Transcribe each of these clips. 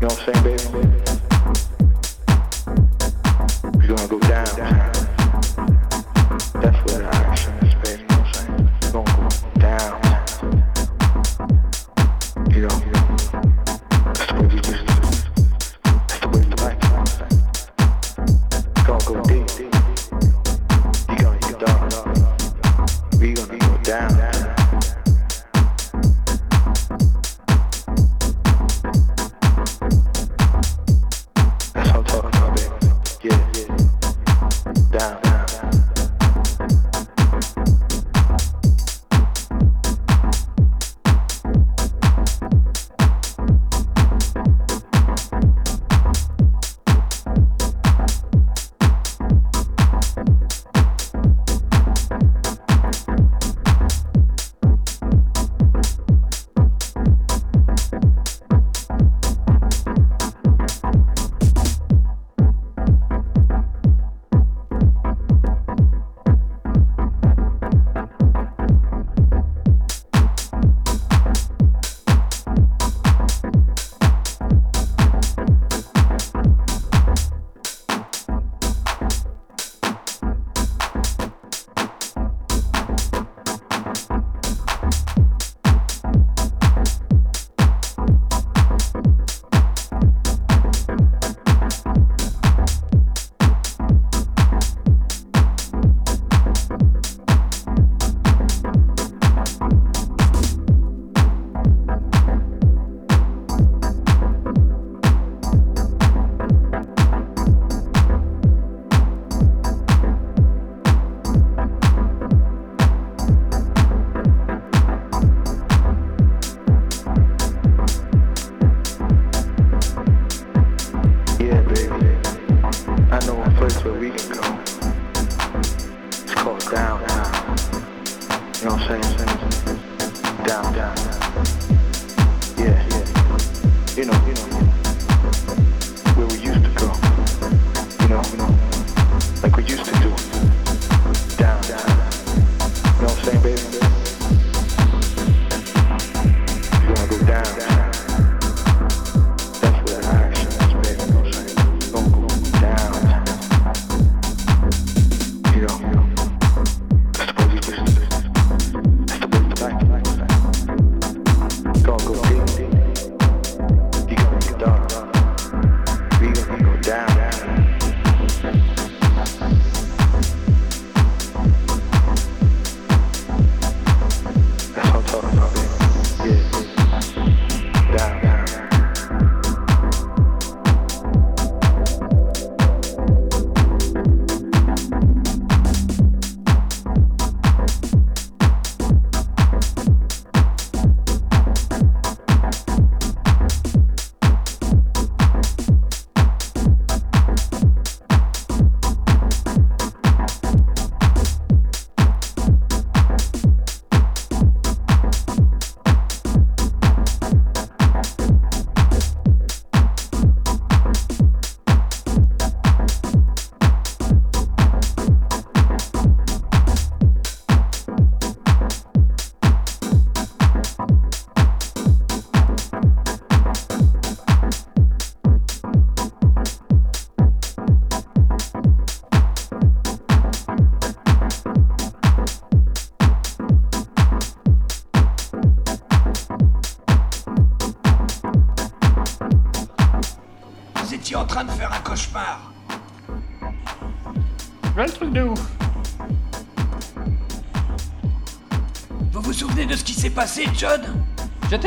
You know what I'm saying?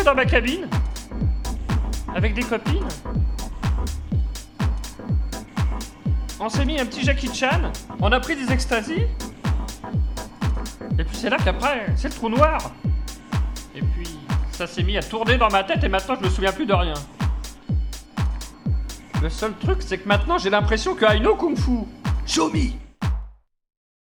dans ma cabine avec des copines. On s'est mis un petit Jackie Chan, on a pris des extasies. Et puis c'est là qu'après, c'est le trou noir. Et puis ça s'est mis à tourner dans ma tête et maintenant je me souviens plus de rien. Le seul truc, c'est que maintenant j'ai l'impression que I know Kung Fu. Show me